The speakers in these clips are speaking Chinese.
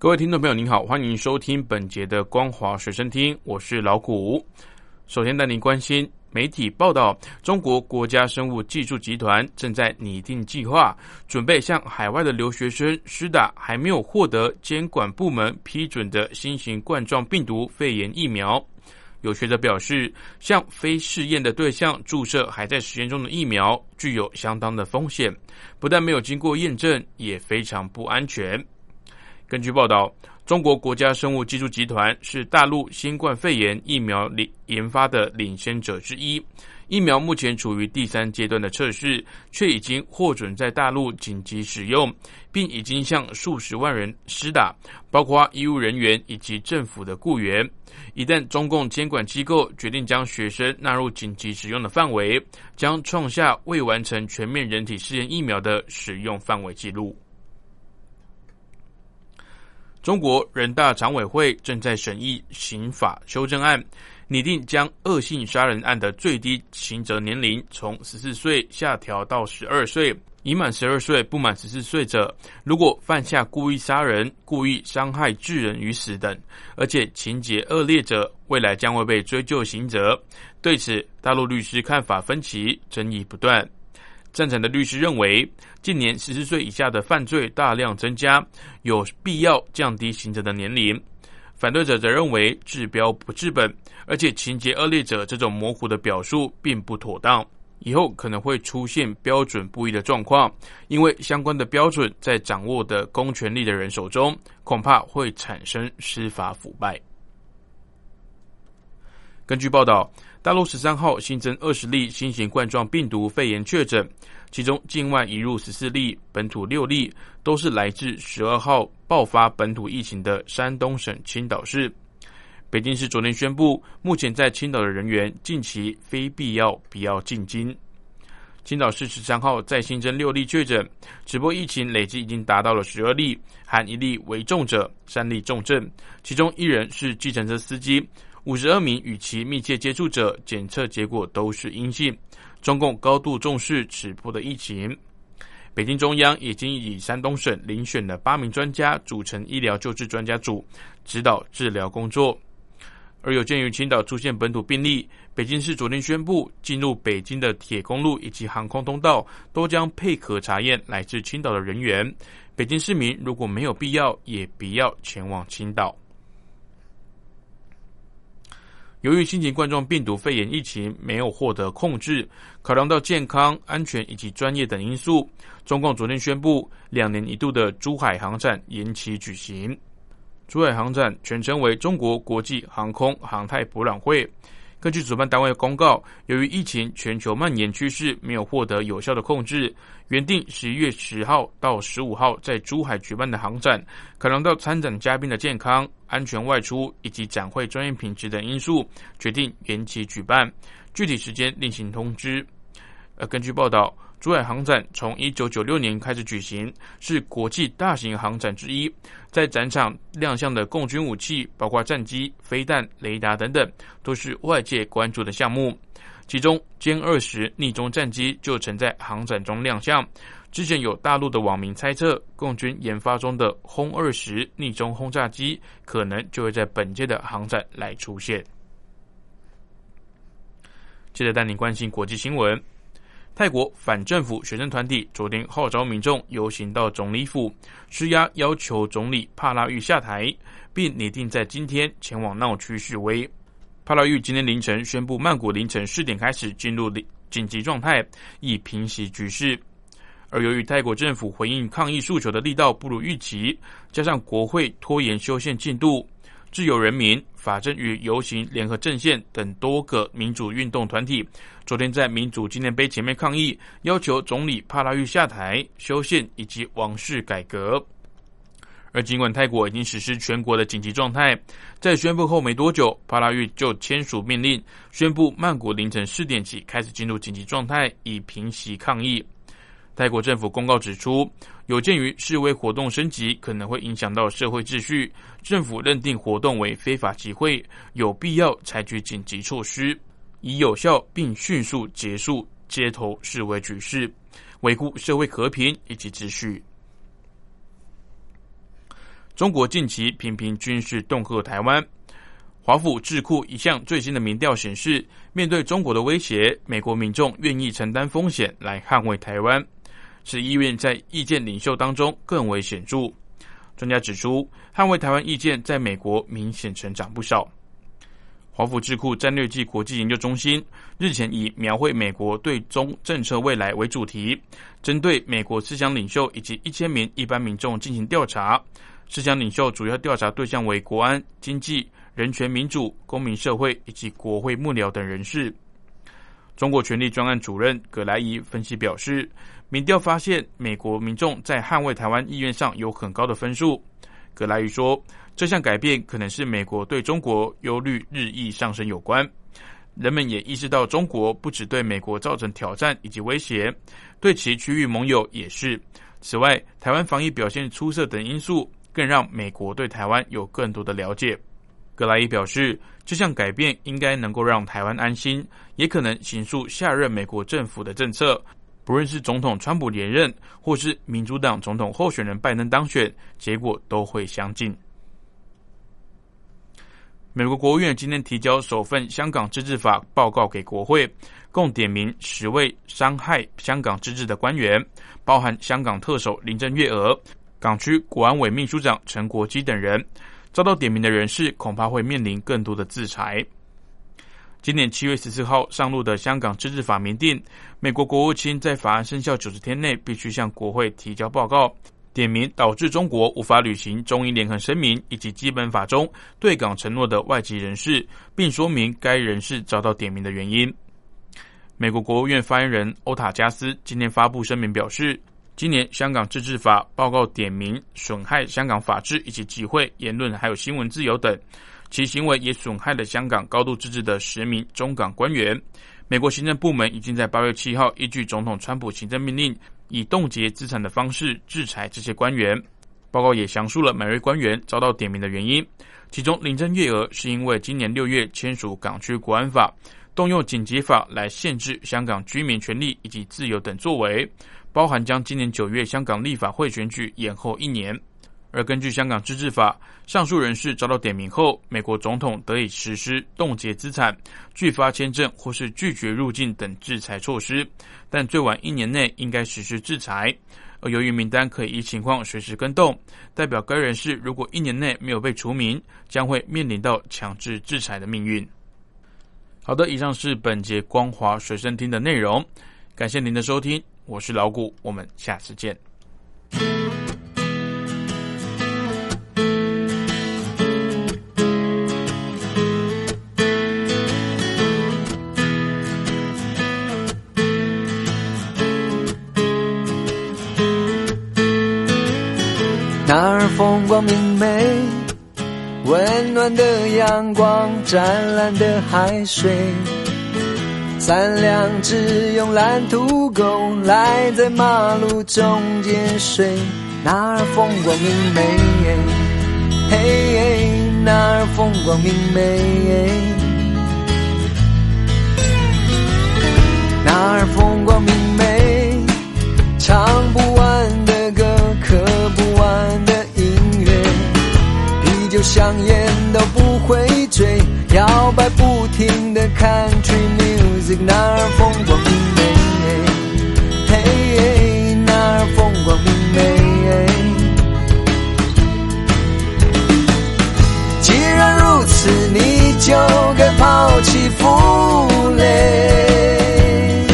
各位听众朋友，您好，欢迎收听本节的光华随身听，我是老谷。首先带您关心媒体报道，中国国家生物技术集团正在拟定计划，准备向海外的留学生施打还没有获得监管部门批准的新型冠状病毒肺炎疫苗。有学者表示，向非试验的对象注射还在实验中的疫苗，具有相当的风险，不但没有经过验证，也非常不安全。根据报道，中国国家生物技术集团是大陆新冠肺炎疫苗领研发的领先者之一。疫苗目前处于第三阶段的测试，却已经获准在大陆紧急使用，并已经向数十万人施打，包括医务人员以及政府的雇员。一旦中共监管机构决定将学生纳入紧急使用的范围，将创下未完成全面人体试验疫苗的使用范围记录。中国人大常委会正在审议刑法修正案，拟定将恶性杀人案的最低刑责年龄从十四岁下调到十二岁。已满十二岁不满十四岁者，如果犯下故意杀人、故意伤害致人于死等，而且情节恶劣者，未来将会被追究刑责。对此，大陆律师看法分歧，争议不断。赞成的律师认为，近年十四岁以下的犯罪大量增加，有必要降低刑责的年龄。反对者则认为治标不治本，而且情节恶劣者这种模糊的表述并不妥当，以后可能会出现标准不一的状况，因为相关的标准在掌握的公权力的人手中，恐怕会产生司法腐败。根据报道。大陆十三号新增二十例新型冠状病毒肺炎确诊，其中境外移入十四例，本土六例，都是来自十二号爆发本土疫情的山东省青岛市。北京市昨天宣布，目前在青岛的人员近期非必要不要进京。青岛市十三号再新增六例确诊，直播疫情累计已经达到了十二例，含一例为重者，三例重症，其中一人是计程车司机。五十二名与其密切接触者检测结果都是阴性。中共高度重视此波的疫情。北京中央已经以山东省遴选的八名专家组成医疗救治专家组，指导治疗工作。而有鉴于青岛出现本土病例，北京市昨天宣布，进入北京的铁公路以及航空通道都将配合查验来自青岛的人员。北京市民如果没有必要，也不要前往青岛。由于新型冠状病毒肺炎疫情没有获得控制，考量到健康、安全以及专业等因素，中共昨天宣布，两年一度的珠海航展延期举行。珠海航展全称为中国国际航空航太博览会。根据主办单位公告，由于疫情全球蔓延趋势没有获得有效的控制，原定十一月十号到十五号在珠海举办的航展，可能到参展嘉宾的健康、安全外出以及展会专业品质等因素，决定延期举办，具体时间另行通知。呃根据报道。珠海航展从一九九六年开始举行，是国际大型航展之一。在展场亮相的共军武器，包括战机、飞弹、雷达等等，都是外界关注的项目。其中歼二十逆中战机就曾在航展中亮相。之前有大陆的网民猜测，共军研发中的轰二十逆中轰炸机，可能就会在本届的航展来出现。接着带您关心国际新闻。泰国反政府学生团体昨天号召民众游行到总理府施压，要求总理帕拉育下台，并拟定在今天前往闹区示威。帕拉育今天凌晨宣布，曼谷凌晨四点开始进入紧急状态，以平息局势。而由于泰国政府回应抗议诉求的力道不如预期，加上国会拖延修宪进度。自由人民、法政与游行联合阵线等多个民主运动团体，昨天在民主纪念碑前面抗议，要求总理帕拉育下台、修宪以及王室改革。而尽管泰国已经实施全国的紧急状态，在宣布后没多久，帕拉育就签署命令，宣布曼谷凌晨四点起开始进入紧急状态，以平息抗议。泰国政府公告指出，有鉴于示威活动升级可能会影响到社会秩序，政府认定活动为非法集会，有必要采取紧急措施，以有效并迅速结束街头示威局势，维护社会和平以及秩序。中国近期频频军事恫吓台湾。华府智库一项最新的民调显示，面对中国的威胁，美国民众愿意承担风险来捍卫台湾，是意愿在意见领袖当中更为显著。专家指出，捍卫台湾意见在美国明显成长不少。华府智库战略暨国际研究中心日前以描绘美国对中政策未来为主题，针对美国思想领袖以及一千名一般民众进行调查。思想领袖主要调查对象为国安、经济、人权、民主、公民社会以及国会幕僚等人士。中国权力专案主任葛莱伊分析表示，民调发现美国民众在捍卫台湾意愿上有很高的分数。葛莱伊说，这项改变可能是美国对中国忧虑日益上升有关。人们也意识到，中国不只对美国造成挑战以及威胁，对其区域盟友也是。此外，台湾防疫表现出色等因素。更让美国对台湾有更多的了解。格莱伊表示，这项改变应该能够让台湾安心，也可能形塑下任美国政府的政策。不论是总统川普连任，或是民主党总统候选人拜登当选，结果都会相近。美国国务院今天提交首份香港自治法报告给国会，共点名十位伤害香港自治的官员，包含香港特首林郑月娥。港区国安委秘书长陈国基等人遭到点名的人士，恐怕会面临更多的制裁。今年七月十四号上路的香港自治法明定，美国国务卿在法案生效九十天内必须向国会提交报告，点名导致中国无法履行中英联合声明以及基本法中对港承诺的外籍人士，并说明该人士遭到点名的原因。美国国务院发言人欧塔加斯今天发布声明表示。今年香港自治法报告点名损害香港法治以及集会、言论还有新闻自由等，其行为也损害了香港高度自治的十名中港官员。美国行政部门已经在八月七号依据总统川普行政命令，以冻结资产的方式制裁这些官员。报告也详述了每位官员遭到点名的原因，其中林郑月娥是因为今年六月签署港区国安法，动用紧急法来限制香港居民权利以及自由等作为。包含将今年九月香港立法会选举延后一年，而根据香港自治法，上述人士遭到点名后，美国总统得以实施冻结资产、拒发签证或是拒绝入境等制裁措施，但最晚一年内应该实施制裁。而由于名单可以依情况随时更动，代表该人士如果一年内没有被除名，将会面临到强制制裁的命运。好的，以上是本节光华随身听的内容，感谢您的收听。我是老谷，我们下次见。那儿风光明媚，温暖的阳光，湛蓝的海水。三两只慵懒土狗赖在马路中间睡，那儿风光明媚，嘿，那儿风光明媚，那儿风光明媚，唱不完摇摆不停的 country music，。那儿风光明媚，嘿，那儿风光明媚。既然如此，你就该抛弃负累，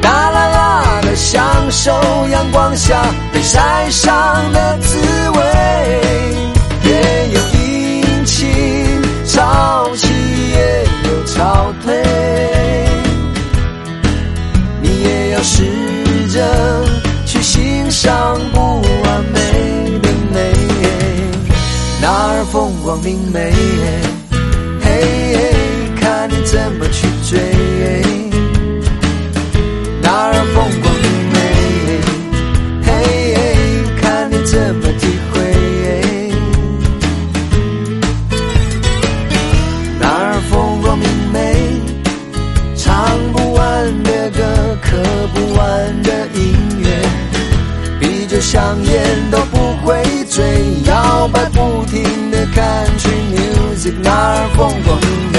大啦啦的享受阳光下被晒伤的滋味，潮起也有潮退你也要试着去欣赏不完美的美。哪儿风光明媚风光美，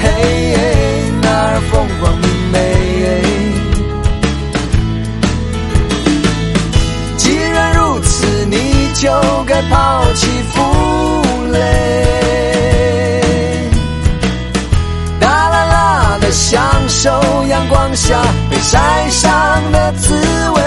嘿嘿，那儿风光美。既然如此，你就该抛弃负累。哒啦啦的享受阳光下被晒伤的滋味。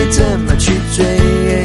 该怎么去追？